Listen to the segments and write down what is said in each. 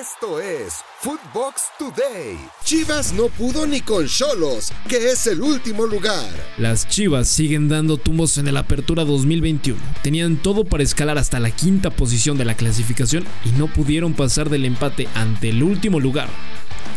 Esto es Footbox Today. Chivas no pudo ni con Cholos, que es el último lugar. Las Chivas siguen dando tumbos en el Apertura 2021. Tenían todo para escalar hasta la quinta posición de la clasificación y no pudieron pasar del empate ante el último lugar,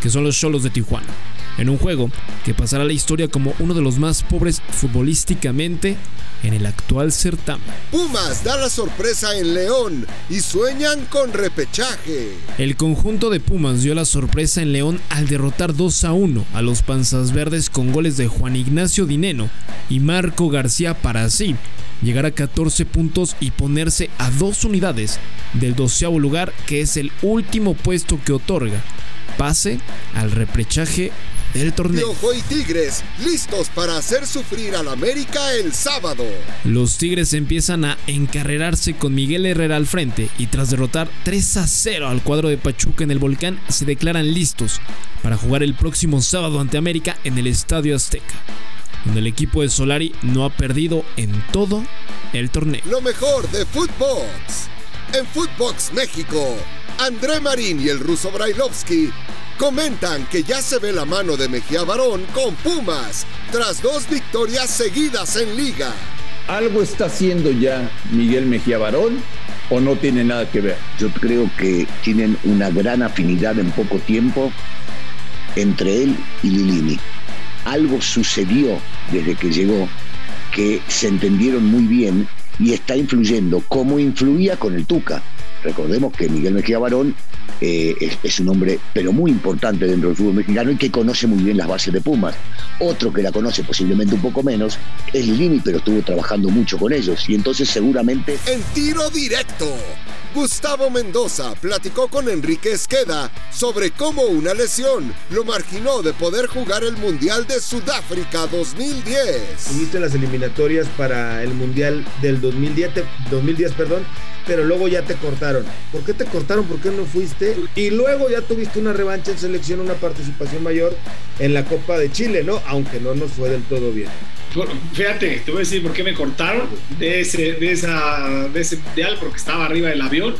que son los Cholos de Tijuana en un juego que pasará a la historia como uno de los más pobres futbolísticamente en el actual certamen. Pumas da la sorpresa en León y sueñan con repechaje. El conjunto de Pumas dio la sorpresa en León al derrotar 2 a 1 a los Panzas Verdes con goles de Juan Ignacio Dineno y Marco García para así llegar a 14 puntos y ponerse a dos unidades del doceavo lugar que es el último puesto que otorga pase al repechaje del torneo. Piojo y Tigres listos para hacer sufrir al América el sábado. Los Tigres empiezan a encarrerarse con Miguel Herrera al frente y tras derrotar 3 a 0 al cuadro de Pachuca en el Volcán se declaran listos para jugar el próximo sábado ante América en el Estadio Azteca donde el equipo de Solari no ha perdido en todo el torneo. Lo mejor de Footbox. En Footbox México, André Marín y el ruso Brailovsky comentan que ya se ve la mano de Mejía Barón con Pumas tras dos victorias seguidas en liga. ¿Algo está haciendo ya Miguel Mejía Barón o no tiene nada que ver? Yo creo que tienen una gran afinidad en poco tiempo entre él y Lilini. Algo sucedió desde que llegó que se entendieron muy bien y está influyendo como influía con el Tuca. Recordemos que Miguel Mejía Barón eh, es, un hombre, pero muy importante dentro del fútbol mexicano y que conoce muy bien las bases de Pumas. Otro que la conoce posiblemente un poco menos es Lini, pero estuvo trabajando mucho con ellos y entonces seguramente... En tiro directo. Gustavo Mendoza platicó con Enrique Esqueda sobre cómo una lesión lo marginó de poder jugar el Mundial de Sudáfrica 2010. Tuviste las eliminatorias para el Mundial del 2010, 2010 perdón, pero luego ya te cortaron. ¿Por qué te cortaron? ¿Por qué no fuiste? Y luego ya tuviste una revancha en selección, una participación mayor en la Copa de Chile, ¿no? Aunque no nos fue del todo bien. Fíjate, te voy a decir por qué me cortaron de ese, de esa, de ese mundial, porque estaba arriba del avión.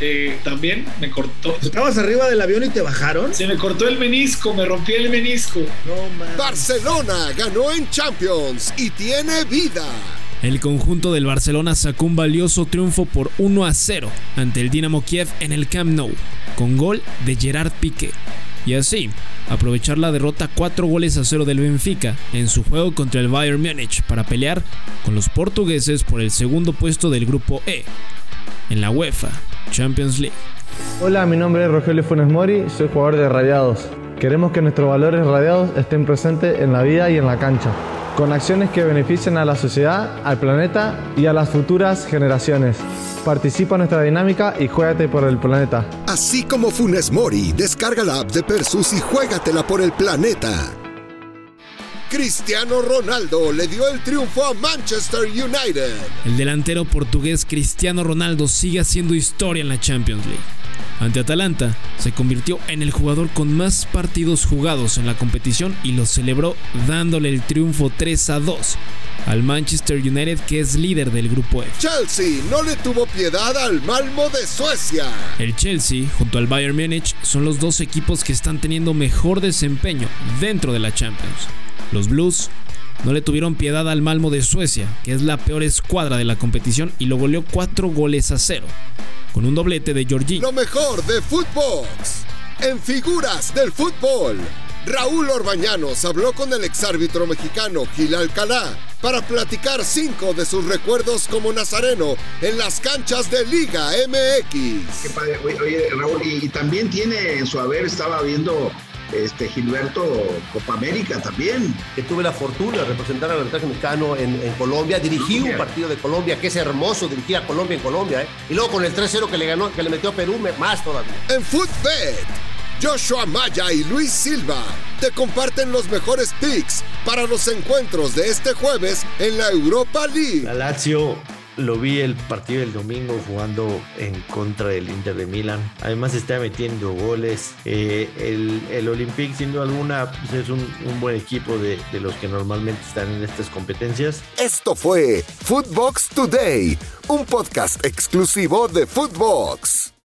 Eh, también me cortó. ¿Estabas arriba del avión y te bajaron? Se me cortó el menisco, me rompí el menisco. No, Barcelona ganó en Champions y tiene vida. El conjunto del Barcelona sacó un valioso triunfo por 1 a 0 ante el Dinamo Kiev en el Camp Nou, con gol de Gerard Piqué. Y así, aprovechar la derrota 4 goles a 0 del Benfica en su juego contra el Bayern Múnich para pelear con los portugueses por el segundo puesto del grupo E en la UEFA Champions League. Hola, mi nombre es Rogelio Funes Mori, soy jugador de Radiados. Queremos que nuestros valores radiados estén presentes en la vida y en la cancha con acciones que beneficien a la sociedad, al planeta y a las futuras generaciones. Participa en nuestra dinámica y juégate por el planeta. Así como Funes Mori, descarga la app de Persus y juégatela por el planeta. Cristiano Ronaldo le dio el triunfo a Manchester United. El delantero portugués Cristiano Ronaldo sigue haciendo historia en la Champions League. Ante Atalanta, se convirtió en el jugador con más partidos jugados en la competición y lo celebró dándole el triunfo 3 a 2 al Manchester United que es líder del grupo F. Chelsea no le tuvo piedad al Malmo de Suecia. El Chelsea junto al Bayern Múnich son los dos equipos que están teniendo mejor desempeño dentro de la Champions. Los Blues no le tuvieron piedad al Malmo de Suecia, que es la peor escuadra de la competición y lo goleó 4 goles a 0 con un doblete de Georgie. Lo mejor de Footbox. En figuras del fútbol. Raúl Orbañanos habló con el exárbitro mexicano Gil Alcalá para platicar cinco de sus recuerdos como nazareno en las canchas de Liga MX. Qué padre. Oye, Raúl, y, también tiene en su haber, estaba viendo este Gilberto Copa América también. Que tuve la fortuna de representar al arbitraje mexicano en, Colombia, dirigí un partido de Colombia, que es hermoso dirigir a Colombia en Colombia, ¿eh? y luego con el 3-0 que le ganó, que le metió a Perú, más todavía. En Footbet, Joshua Maya y Luis Silva te comparten los mejores picks para los encuentros de este jueves en la Europa League. La Lazio lo vi el partido del domingo jugando en contra del Inter de Milán. Además está metiendo goles. Eh, el, el Olympique, sin duda alguna, pues, es un, un buen equipo de, de, los que normalmente están en estas competencias. Esto fue Footbox Today, un podcast exclusivo de Footbox.